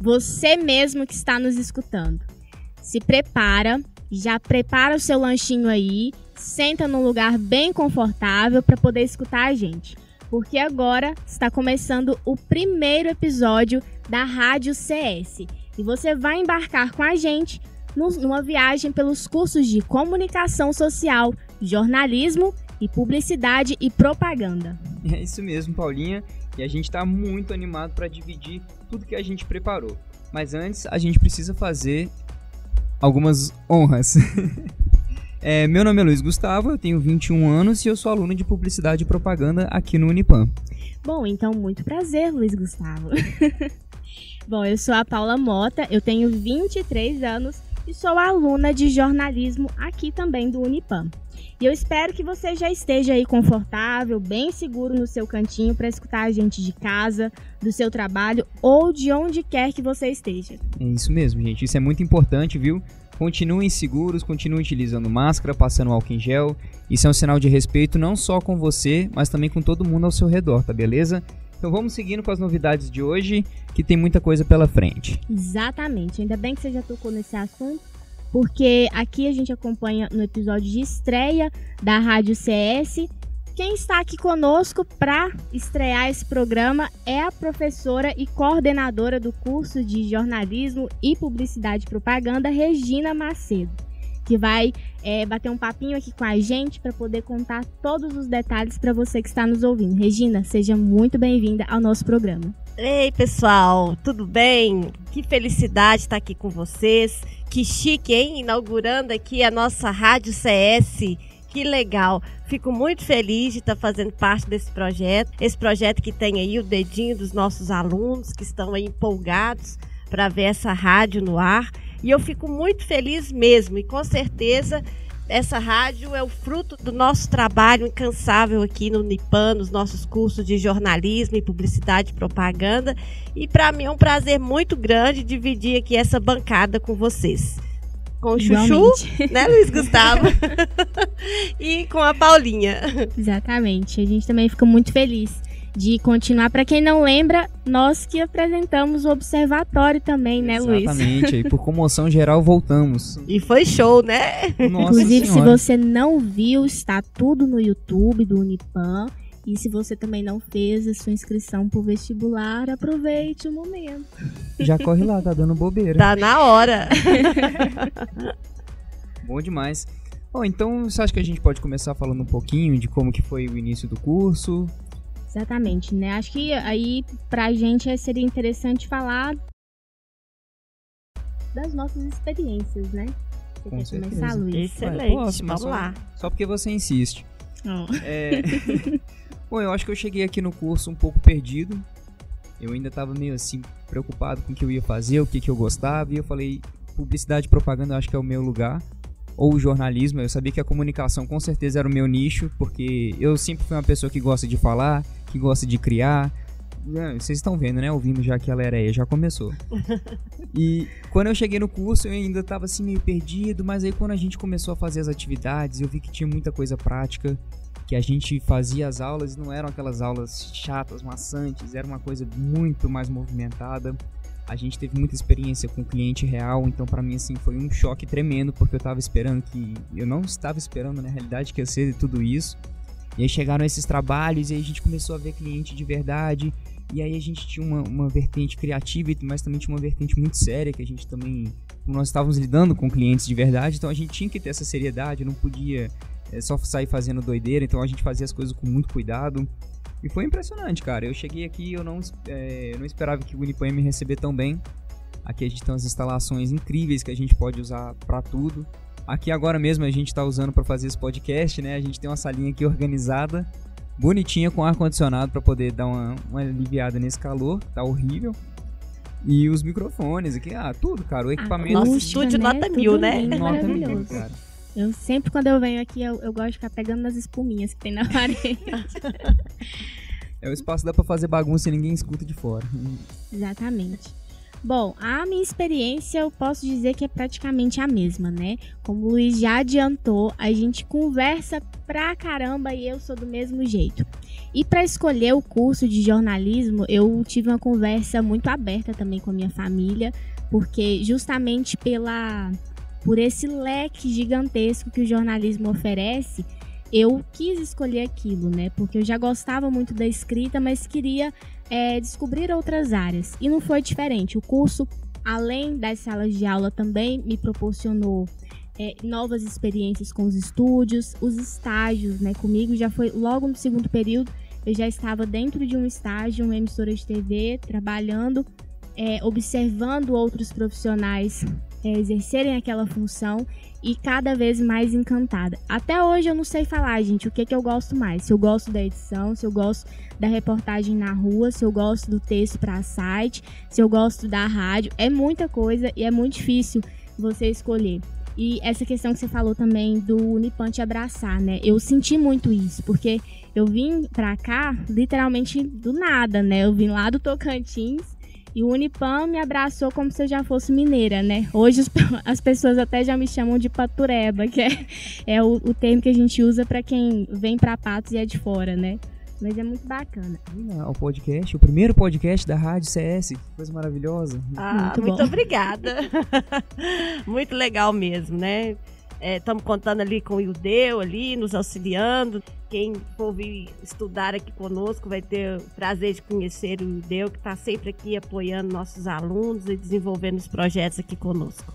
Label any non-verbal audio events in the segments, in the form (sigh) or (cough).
você mesmo que está nos escutando. Se prepara, já prepara o seu lanchinho aí, senta num lugar bem confortável para poder escutar a gente. Porque agora está começando o primeiro episódio da Rádio CS. E você vai embarcar com a gente numa viagem pelos cursos de comunicação social, jornalismo e publicidade e propaganda. É isso mesmo, Paulinha. E a gente está muito animado para dividir tudo que a gente preparou. Mas antes, a gente precisa fazer algumas honras. (laughs) é, meu nome é Luiz Gustavo, eu tenho 21 anos e eu sou aluno de publicidade e propaganda aqui no Unipam. Bom, então muito prazer, Luiz Gustavo. (laughs) Bom, eu sou a Paula Mota, eu tenho 23 anos e sou aluna de jornalismo aqui também do Unipam. E eu espero que você já esteja aí confortável, bem seguro no seu cantinho para escutar a gente de casa, do seu trabalho ou de onde quer que você esteja. É isso mesmo, gente. Isso é muito importante, viu? Continuem seguros, continuem utilizando máscara, passando álcool em gel. Isso é um sinal de respeito não só com você, mas também com todo mundo ao seu redor, tá beleza? Então vamos seguindo com as novidades de hoje, que tem muita coisa pela frente. Exatamente. Ainda bem que você já tocou nesse assunto, porque aqui a gente acompanha no episódio de estreia da Rádio CS. Quem está aqui conosco para estrear esse programa é a professora e coordenadora do curso de jornalismo e publicidade e propaganda, Regina Macedo, que vai é, bater um papinho aqui com a gente para poder contar todos os detalhes para você que está nos ouvindo. Regina, seja muito bem-vinda ao nosso programa. Ei, pessoal, tudo bem? Que felicidade estar aqui com vocês. Que chique, hein? Inaugurando aqui a nossa Rádio CS. Que legal. Fico muito feliz de estar fazendo parte desse projeto. Esse projeto que tem aí o dedinho dos nossos alunos que estão aí empolgados para ver essa rádio no ar. E eu fico muito feliz mesmo. E com certeza essa rádio é o fruto do nosso trabalho incansável aqui no Nipan, nos nossos cursos de jornalismo e publicidade e propaganda. E para mim é um prazer muito grande dividir aqui essa bancada com vocês. Com o Chuchu, né, Luiz Gustavo? (laughs) (laughs) e com a Paulinha. Exatamente. A gente também fica muito feliz de continuar. Para quem não lembra, nós que apresentamos o observatório também, né, Luiz? Exatamente. E por comoção geral voltamos. E foi show, né? Nossa Inclusive, senhora. se você não viu, está tudo no YouTube do Unipam. E se você também não fez a sua inscrição pro vestibular, aproveite o momento. Já corre lá, tá dando bobeira. Tá na hora. (laughs) Bom demais. Bom, então você acha que a gente pode começar falando um pouquinho de como que foi o início do curso? Exatamente, né? Acho que aí pra gente seria interessante falar das nossas experiências, né? Você Com quer certeza. começar, Luiz? Excelente, Posso, vamos só, lá. Só porque você insiste. Oh. É... (laughs) (laughs) Bom, eu acho que eu cheguei aqui no curso um pouco perdido. Eu ainda tava meio assim, preocupado com o que eu ia fazer, o que, que eu gostava, e eu falei, publicidade e propaganda eu acho que é o meu lugar ou jornalismo. Eu sabia que a comunicação com certeza era o meu nicho, porque eu sempre fui uma pessoa que gosta de falar, que gosta de criar. É, vocês estão vendo, né? Ouvindo já que ela era aí, já começou. (laughs) e quando eu cheguei no curso, eu ainda estava assim meio perdido, mas aí quando a gente começou a fazer as atividades, eu vi que tinha muita coisa prática, que a gente fazia as aulas e não eram aquelas aulas chatas, maçantes, era uma coisa muito mais movimentada. A gente teve muita experiência com cliente real, então para mim assim foi um choque tremendo, porque eu tava esperando que eu não estava esperando na realidade que ia ser tudo isso. E aí chegaram esses trabalhos e aí a gente começou a ver cliente de verdade. E aí a gente tinha uma, uma vertente criativa, mas também tinha uma vertente muito séria, que a gente também. Nós estávamos lidando com clientes de verdade, então a gente tinha que ter essa seriedade, não podia é, só sair fazendo doideira, então a gente fazia as coisas com muito cuidado. E foi impressionante, cara. Eu cheguei aqui eu não, é, não esperava que o Unipam me receber tão bem. Aqui a gente tem umas instalações incríveis que a gente pode usar para tudo. Aqui agora mesmo a gente está usando para fazer esse podcast, né? A gente tem uma salinha aqui organizada, bonitinha com ar condicionado para poder dar uma, uma aliviada nesse calor, tá horrível. E os microfones aqui, ah, tudo, cara. O equipamento. Nosso estúdio né? nota mil, né? Nota mil, cara. Eu sempre, quando eu venho aqui, eu, eu gosto de ficar pegando nas espuminhas que tem na (laughs) parede. é o espaço dá pra fazer bagunça e ninguém escuta de fora. Exatamente. Bom, a minha experiência eu posso dizer que é praticamente a mesma, né? Como o Luiz já adiantou, a gente conversa pra caramba e eu sou do mesmo jeito. E para escolher o curso de jornalismo, eu tive uma conversa muito aberta também com a minha família, porque justamente pela por esse leque gigantesco que o jornalismo oferece, eu quis escolher aquilo, né? Porque eu já gostava muito da escrita, mas queria é, descobrir outras áreas. E não foi diferente. O curso, além das salas de aula, também me proporcionou é, novas experiências com os estúdios, os estágios, né? Comigo já foi logo no segundo período, eu já estava dentro de um estágio, uma emissora de TV, trabalhando, é, observando outros profissionais é, exercerem aquela função e cada vez mais encantada. Até hoje eu não sei falar, gente, o que, que eu gosto mais. Se eu gosto da edição, se eu gosto da reportagem na rua, se eu gosto do texto para site, se eu gosto da rádio. É muita coisa e é muito difícil você escolher. E essa questão que você falou também do Unipan te abraçar, né? Eu senti muito isso, porque eu vim pra cá literalmente do nada, né? Eu vim lá do Tocantins e o Unipam me abraçou como se eu já fosse mineira, né? Hoje (laughs) as pessoas até já me chamam de patureba, que é, é o, o termo que a gente usa para quem vem para Patos e é de fora, né? Mas é muito bacana. O podcast, o primeiro podcast da Rádio CS, que coisa maravilhosa. Ah, muito, muito obrigada. (laughs) muito legal mesmo, né? Estamos é, contando ali com o Ildeu ali, nos auxiliando. Quem for vir estudar aqui conosco vai ter o prazer de conhecer o Ildeu, que está sempre aqui apoiando nossos alunos e desenvolvendo os projetos aqui conosco.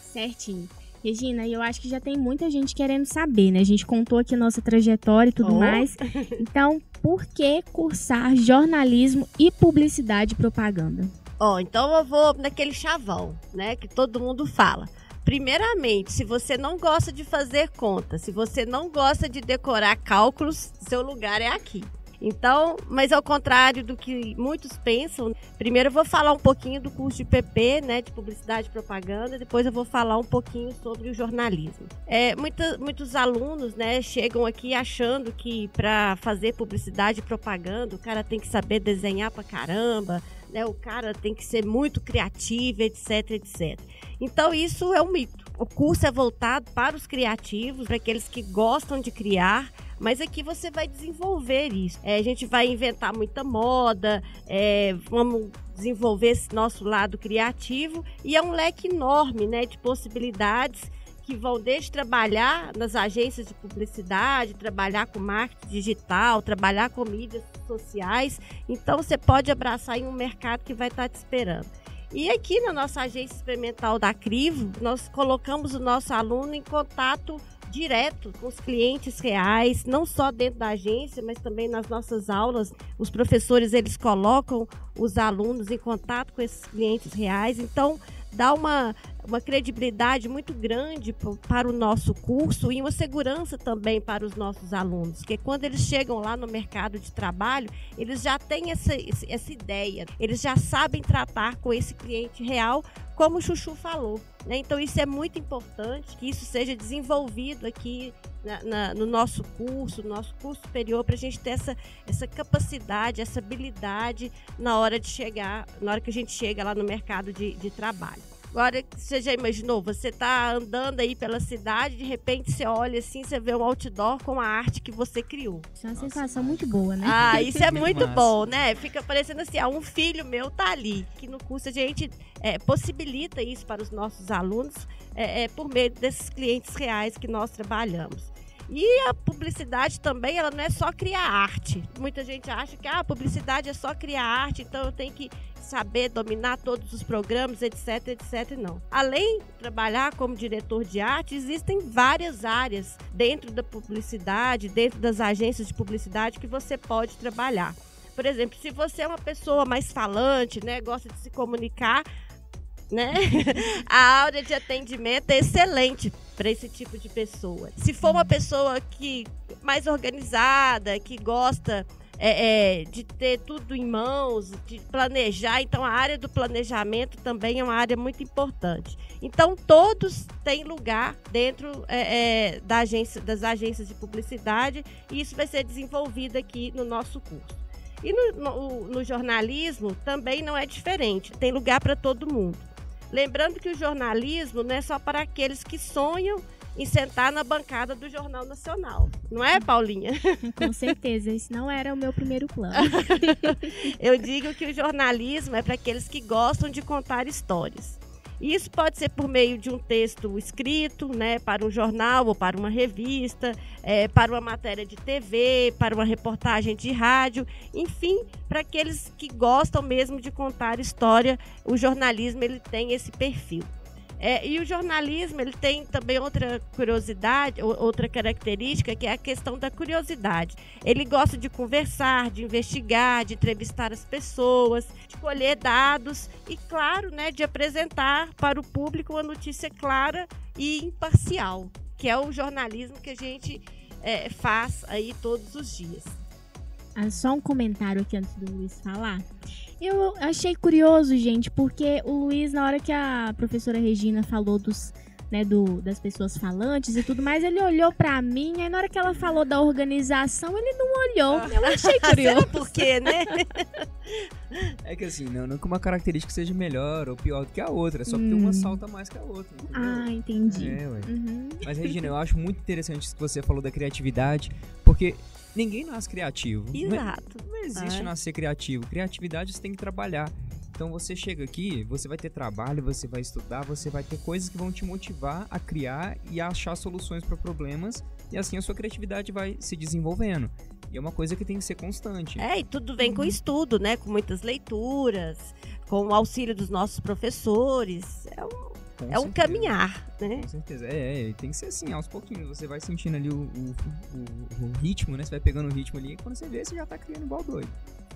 Certinho. Regina, eu acho que já tem muita gente querendo saber, né? A gente contou aqui a nossa trajetória e tudo oh. mais. Então, por que cursar jornalismo e publicidade e propaganda? Ó, oh, então eu vou naquele chavão, né? Que todo mundo fala. Primeiramente, se você não gosta de fazer conta, se você não gosta de decorar cálculos, seu lugar é aqui. Então, mas ao contrário do que muitos pensam, primeiro eu vou falar um pouquinho do curso de PP, né, de publicidade e propaganda, depois eu vou falar um pouquinho sobre o jornalismo. É, muita, muitos alunos, né, chegam aqui achando que para fazer publicidade e propaganda, o cara tem que saber desenhar pra caramba, né, o cara tem que ser muito criativo, etc, etc. Então, isso é um mito. O curso é voltado para os criativos, para aqueles que gostam de criar, mas aqui você vai desenvolver isso. É, a gente vai inventar muita moda, é, vamos desenvolver esse nosso lado criativo e é um leque enorme né, de possibilidades que vão desde trabalhar nas agências de publicidade, trabalhar com marketing digital, trabalhar com mídias sociais. Então você pode abraçar em um mercado que vai estar te esperando. E aqui na nossa agência experimental da Crivo, nós colocamos o nosso aluno em contato direto com os clientes reais, não só dentro da agência, mas também nas nossas aulas. Os professores eles colocam os alunos em contato com esses clientes reais. Então, dá uma, uma credibilidade muito grande para o nosso curso e uma segurança também para os nossos alunos, que quando eles chegam lá no mercado de trabalho, eles já têm essa, essa ideia, eles já sabem tratar com esse cliente real, como o Chuchu falou. Né? Então, isso é muito importante que isso seja desenvolvido aqui na, na, no nosso curso, no nosso curso superior, para a gente ter essa, essa capacidade, essa habilidade na hora de chegar, na hora que a gente chega lá no mercado de, de trabalho. Agora, você já imaginou? Você está andando aí pela cidade, de repente você olha assim, você vê um outdoor com a arte que você criou. Isso é uma sensação muito boa, né? Ah, (laughs) isso é muito bom, né? Fica parecendo assim, ah, um filho meu tá ali. Que no curso a gente é, possibilita isso para os nossos alunos é, é, por meio desses clientes reais que nós trabalhamos. E a publicidade também, ela não é só criar arte. Muita gente acha que ah, a publicidade é só criar arte, então eu tenho que saber dominar todos os programas, etc, etc, não. Além de trabalhar como diretor de arte, existem várias áreas dentro da publicidade, dentro das agências de publicidade que você pode trabalhar. Por exemplo, se você é uma pessoa mais falante, né, gosta de se comunicar, né? (laughs) A área de atendimento é excelente para esse tipo de pessoa. Se for uma pessoa que mais organizada, que gosta é, é, de ter tudo em mãos, de planejar, então a área do planejamento também é uma área muito importante. Então todos têm lugar dentro é, é da agência, das agências de publicidade e isso vai ser desenvolvido aqui no nosso curso. E no, no, no jornalismo também não é diferente, tem lugar para todo mundo. Lembrando que o jornalismo não é só para aqueles que sonham em sentar na bancada do Jornal Nacional. Não é, Paulinha? (laughs) Com certeza, isso não era o meu primeiro plano. (laughs) Eu digo que o jornalismo é para aqueles que gostam de contar histórias. Isso pode ser por meio de um texto escrito, né, para um jornal ou para uma revista, é, para uma matéria de TV, para uma reportagem de rádio, enfim, para aqueles que gostam mesmo de contar história, o jornalismo ele tem esse perfil. É, e o jornalismo ele tem também outra curiosidade, outra característica, que é a questão da curiosidade. Ele gosta de conversar, de investigar, de entrevistar as pessoas, de colher dados e, claro, né, de apresentar para o público uma notícia clara e imparcial, que é o jornalismo que a gente é, faz aí todos os dias. Ah, só um comentário aqui antes do Luiz falar. Eu achei curioso, gente, porque o Luiz, na hora que a professora Regina falou dos, né, do, das pessoas falantes e tudo mais, ele olhou para mim, aí na hora que ela falou da organização, ele não olhou. Eu achei (laughs) curioso. por quê, né? É que assim, não, não que uma característica seja melhor ou pior do que a outra, é só porque hum. uma salta mais que a outra. Entendeu? Ah, entendi. É, ué. Uhum. Mas, Regina, eu acho muito interessante isso que você falou da criatividade, porque ninguém nasce criativo. Exato. Existe é. nascer criativo. Criatividade você tem que trabalhar. Então você chega aqui, você vai ter trabalho, você vai estudar, você vai ter coisas que vão te motivar a criar e a achar soluções para problemas e assim a sua criatividade vai se desenvolvendo. E é uma coisa que tem que ser constante. É, e tudo vem com uhum. estudo, né? Com muitas leituras, com o auxílio dos nossos professores. É um com é um caminhar, né? Com certeza. É, é, tem que ser assim, aos pouquinhos. Você vai sentindo ali o, o, o, o ritmo, né? Você vai pegando o ritmo ali e quando você vê, você já tá criando igual doido.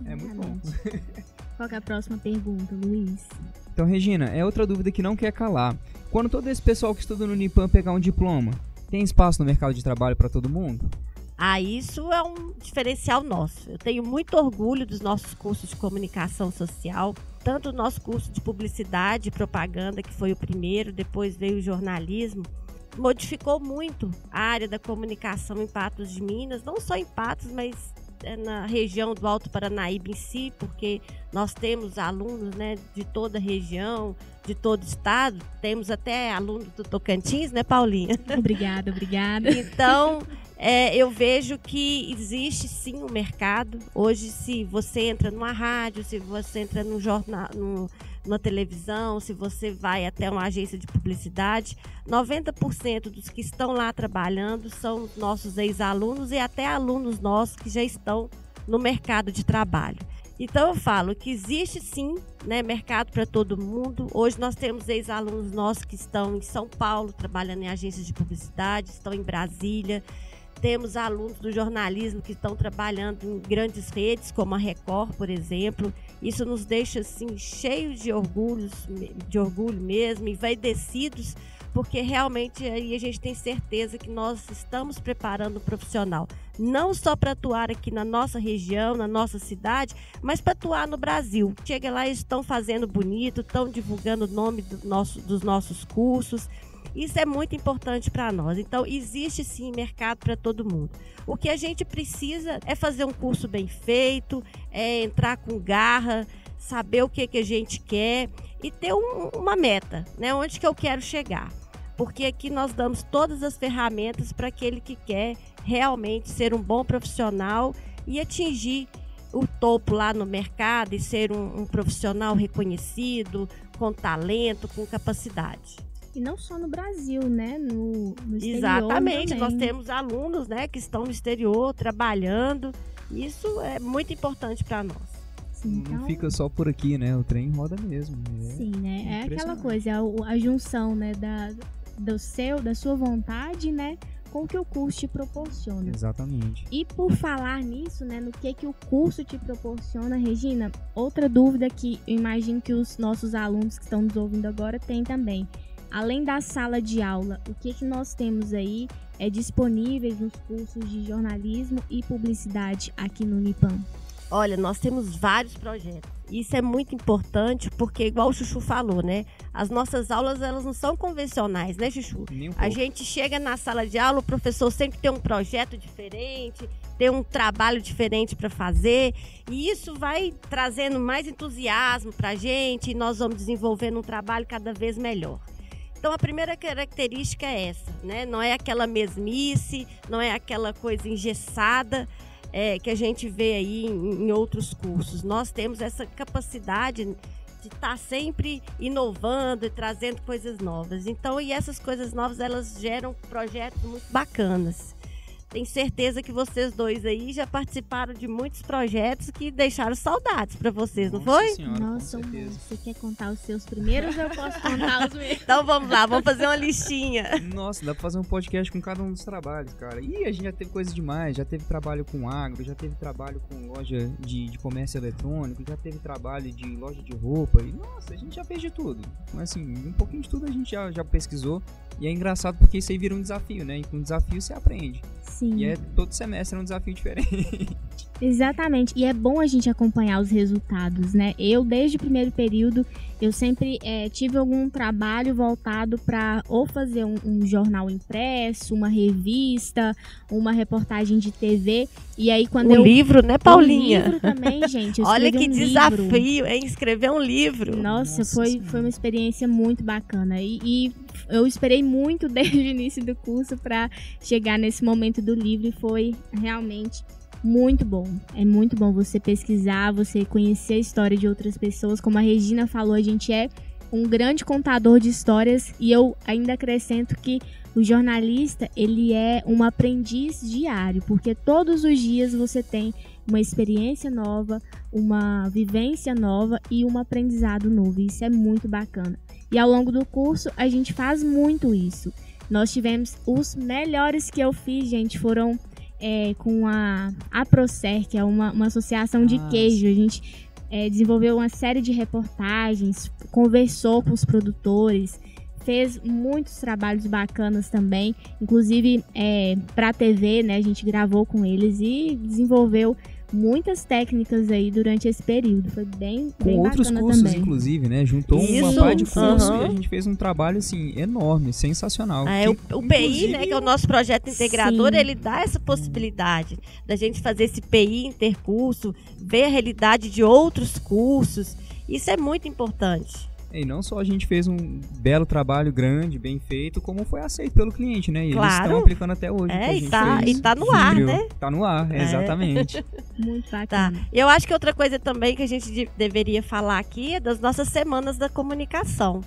É muito bom. (laughs) Qual é a próxima pergunta, Luiz? Então, Regina, é outra dúvida que não quer calar. Quando todo esse pessoal que estuda no Unipam pegar um diploma, tem espaço no mercado de trabalho para todo mundo? Ah, isso é um diferencial nosso. Eu tenho muito orgulho dos nossos cursos de comunicação social, tanto o nosso curso de publicidade e propaganda, que foi o primeiro, depois veio o jornalismo, modificou muito a área da comunicação em Patos de Minas, não só em Patos, mas é, na região do Alto Paranaíba em si, porque nós temos alunos né, de toda a região, de todo o estado, temos até aluno do Tocantins, né, Paulinha? Obrigada, obrigada. Então, (laughs) é, eu vejo que existe sim um mercado. Hoje, se você entra numa rádio, se você entra num jornal, num, numa televisão, se você vai até uma agência de publicidade, 90% dos que estão lá trabalhando são nossos ex-alunos e até alunos nossos que já estão no mercado de trabalho. Então eu falo que existe sim né, mercado para todo mundo. Hoje nós temos ex-alunos nossos que estão em São Paulo trabalhando em agências de publicidade, estão em Brasília, temos alunos do jornalismo que estão trabalhando em grandes redes, como a Record, por exemplo. Isso nos deixa assim cheios de orgulho, de orgulho mesmo, envaidecidos, porque realmente aí a gente tem certeza que nós estamos preparando o profissional, não só para atuar aqui na nossa região, na nossa cidade, mas para atuar no Brasil. Chega lá, eles estão fazendo bonito, estão divulgando o nome do nosso, dos nossos cursos isso é muito importante para nós. Então, existe sim mercado para todo mundo. O que a gente precisa é fazer um curso bem feito, é entrar com garra, saber o que, que a gente quer e ter um, uma meta, né? Onde que eu quero chegar. Porque aqui nós damos todas as ferramentas para aquele que quer realmente ser um bom profissional e atingir o topo lá no mercado e ser um, um profissional reconhecido, com talento, com capacidade. E não só no Brasil, né? No, no Exatamente. Também. Nós temos alunos né, que estão no exterior trabalhando. Isso é muito importante para nós. Sim, então... Não fica só por aqui, né? O trem roda mesmo. É Sim, né? É aquela coisa, a, a junção, né? Da, do seu, da sua vontade, né? com o que o curso te proporciona. Exatamente. E por falar nisso, né, no que que o curso te proporciona, Regina, outra dúvida que eu imagino que os nossos alunos que estão nos ouvindo agora têm também. Além da sala de aula, o que, que nós temos aí é disponíveis nos cursos de jornalismo e publicidade aqui no Unipam? Olha, nós temos vários projetos. Isso é muito importante porque, igual o Chuchu falou, né? As nossas aulas, elas não são convencionais, né, Chuchu? Nem um A gente chega na sala de aula, o professor sempre tem um projeto diferente, tem um trabalho diferente para fazer, e isso vai trazendo mais entusiasmo para a gente, e nós vamos desenvolvendo um trabalho cada vez melhor. Então, a primeira característica é essa, né? Não é aquela mesmice, não é aquela coisa engessada é, que a gente vê aí em, em outros cursos. Nós temos essa capacidade de estar sempre inovando e trazendo coisas novas. Então, e essas coisas novas, elas geram projetos muito bacanas. Tenho certeza que vocês dois aí já participaram de muitos projetos que deixaram saudades para vocês, não Nossa foi? Senhora, Nossa, você quer contar os seus primeiros ou eu posso contar os meus? (laughs) Então vamos lá, vamos fazer uma listinha. Nossa, dá pra fazer um podcast com cada um dos trabalhos, cara. E a gente já teve coisa demais, já teve trabalho com agro, já teve trabalho com loja de, de comércio eletrônico, já teve trabalho de loja de roupa. E nossa, a gente já fez de tudo. Mas assim, um pouquinho de tudo a gente já, já pesquisou. E é engraçado porque isso aí vira um desafio, né? E com desafio você aprende. Sim. E é todo semestre é um desafio diferente. (laughs) Exatamente. E é bom a gente acompanhar os resultados, né? Eu, desde o primeiro período, eu sempre eh, tive algum trabalho voltado para ou fazer um, um jornal impresso, uma revista, uma reportagem de TV. E aí, quando Um eu. livro, né, Um Paulinha? livro também, gente. (laughs) Olha que um livro. desafio, hein? Escrever um livro. Nossa, Nossa foi, Senhora. foi uma experiência muito bacana. E, e eu esperei muito (laughs) desde o início do curso para chegar nesse momento do livro e foi realmente muito bom. É muito bom você pesquisar, você conhecer a história de outras pessoas. Como a Regina falou, a gente é um grande contador de histórias e eu ainda acrescento que o jornalista, ele é um aprendiz diário, porque todos os dias você tem uma experiência nova, uma vivência nova e um aprendizado novo. Isso é muito bacana. E ao longo do curso a gente faz muito isso. Nós tivemos os melhores que eu fiz, gente, foram é, com a APROCER, que é uma, uma associação de Ah, queijo. A gente é, desenvolveu uma série de reportagens, conversou com os produtores, fez muitos trabalhos bacanas também, inclusive é, para a TV, né? A gente gravou com eles e desenvolveu muitas técnicas aí durante esse período. Foi bem, Com bem outros bacana cursos, também. inclusive, né? Juntou uma Isso, par de curso aham. e a gente fez um trabalho, assim, enorme, sensacional. Ah, é, Que, o, o PI, né, que é o nosso projeto integrador, Sim. ele dá essa possibilidade da gente fazer esse PI intercurso, ver a realidade de outros cursos. Isso é muito importante. E não só a gente fez um belo trabalho grande, bem feito, como foi aceito pelo cliente, né? E eles Claro. estão aplicando até hoje. É, a e gente tá- fez. e tá no ar, né? Tá no ar, É. exatamente. (laughs) Muito Tá. bacana. Eu acho que outra coisa também que a gente de- deveria falar aqui é das nossas semanas da comunicação.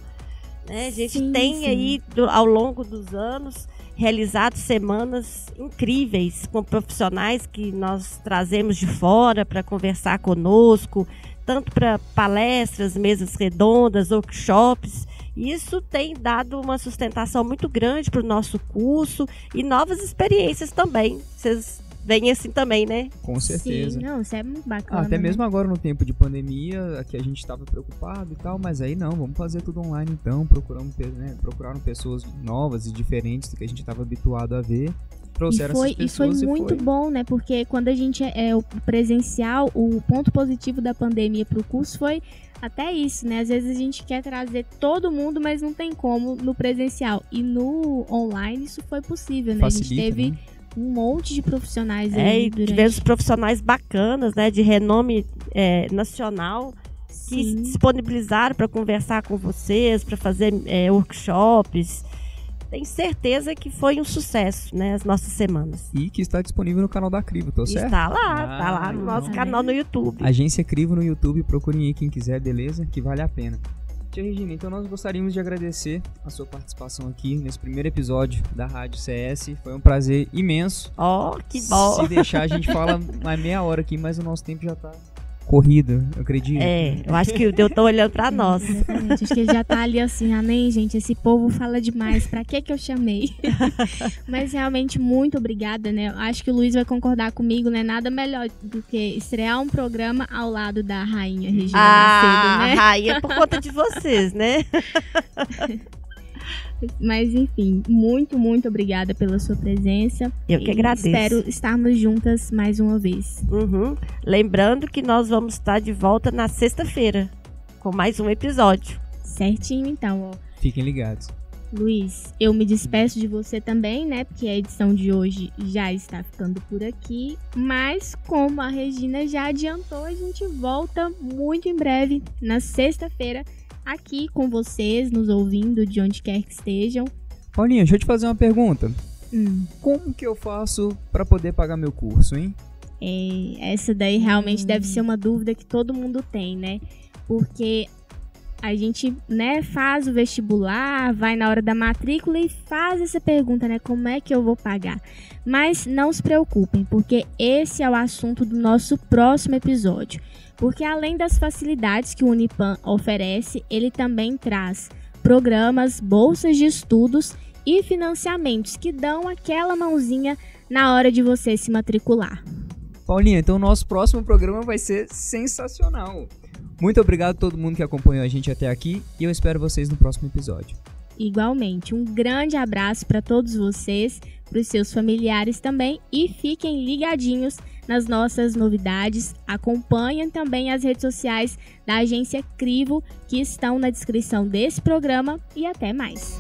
né? A gente Sim, tem sim. aí, do- ao longo dos anos, realizado semanas incríveis com profissionais que nós trazemos de fora para conversar conosco, tanto para palestras, mesas redondas, workshops. Isso tem dado uma sustentação muito grande para o nosso curso e novas experiências também. Vocês veem assim também, né? Com certeza. Sim, não, isso é muito Ah, bacana. até né? mesmo agora no tempo de pandemia, que a gente estava preocupado e tal, mas aí não, vamos fazer tudo online então, procuramos, né, procuraram pessoas novas e diferentes do que a gente estava habituado a ver, E trouxeram foi, essas e foi pessoas muito bom, né? Porque quando a gente é, é o presencial, o ponto positivo da pandemia para o curso foi até isso, né? Às vezes a gente quer trazer todo mundo, mas não tem como no presencial. E no online isso foi possível, né? a gente Facilita, teve né? um monte de profissionais É, aí e durante... tivemos profissionais bacanas, né, de renome é, nacional, que se Sim. disponibilizaram para conversar com vocês, para fazer é, workshops. Tenho certeza que foi um sucesso, né, as nossas semanas. E que está disponível no canal da Crivo, tô certo? Está lá, Ah, tá lá no nosso canal no YouTube. Agência Crivo no YouTube, procurem aí quem quiser, beleza? Que vale a pena. Tia Regina, então nós gostaríamos de agradecer a sua participação aqui nesse primeiro episódio da Rádio CS. Foi um prazer imenso. Ó, que bom. Se deixar, a gente fala mais meia hora aqui, mas o nosso tempo já tá corrido, eu acredito. É, eu acho que o Deus tá olhando para nós. Exatamente. Acho que ele já tá ali assim, ah, nem, gente, esse povo fala demais. Pra que que eu chamei? (laughs) Mas realmente, muito obrigada, né? Eu Acho que o Luiz vai concordar comigo, né? Nada melhor do que estrear um programa ao lado da rainha Regina Ah, Macedo, né? rainha, por conta de vocês, né? (laughs) Mas enfim, muito, muito obrigada pela sua presença. Eu que agradeço. Espero estarmos juntas mais uma vez. Uhum. Lembrando que nós vamos estar de volta na sexta-feira com mais um episódio. Certinho, então, ó. Fiquem ligados. Luiz, eu me despeço de você também, né? Porque a edição de hoje já está ficando por aqui. Mas, como a Regina já adiantou, a gente volta muito em breve, na sexta-feira, aqui com vocês, nos ouvindo de onde quer que estejam. Paulinha, deixa eu te fazer uma pergunta. Hum, Como que eu faço para poder pagar meu curso, hein? é, essa daí realmente deve ser uma dúvida que todo mundo tem, né? Porque a gente, né, faz o vestibular, vai na hora da matrícula e faz essa pergunta, né, como é que eu vou pagar? Mas não se preocupem, porque esse é o assunto do nosso próximo episódio. Porque além das facilidades que o Unipan oferece, ele também traz programas, bolsas de estudos e financiamentos que dão aquela mãozinha na hora de você se matricular. Paulinha, então o nosso próximo programa vai ser sensacional. Muito obrigado a todo mundo que acompanhou a gente até aqui e eu espero vocês no próximo episódio. Igualmente, um grande abraço para todos vocês, para os seus familiares também e fiquem ligadinhos nas nossas novidades. Acompanhem também as redes sociais da agência Crivo que estão na descrição desse programa e até mais.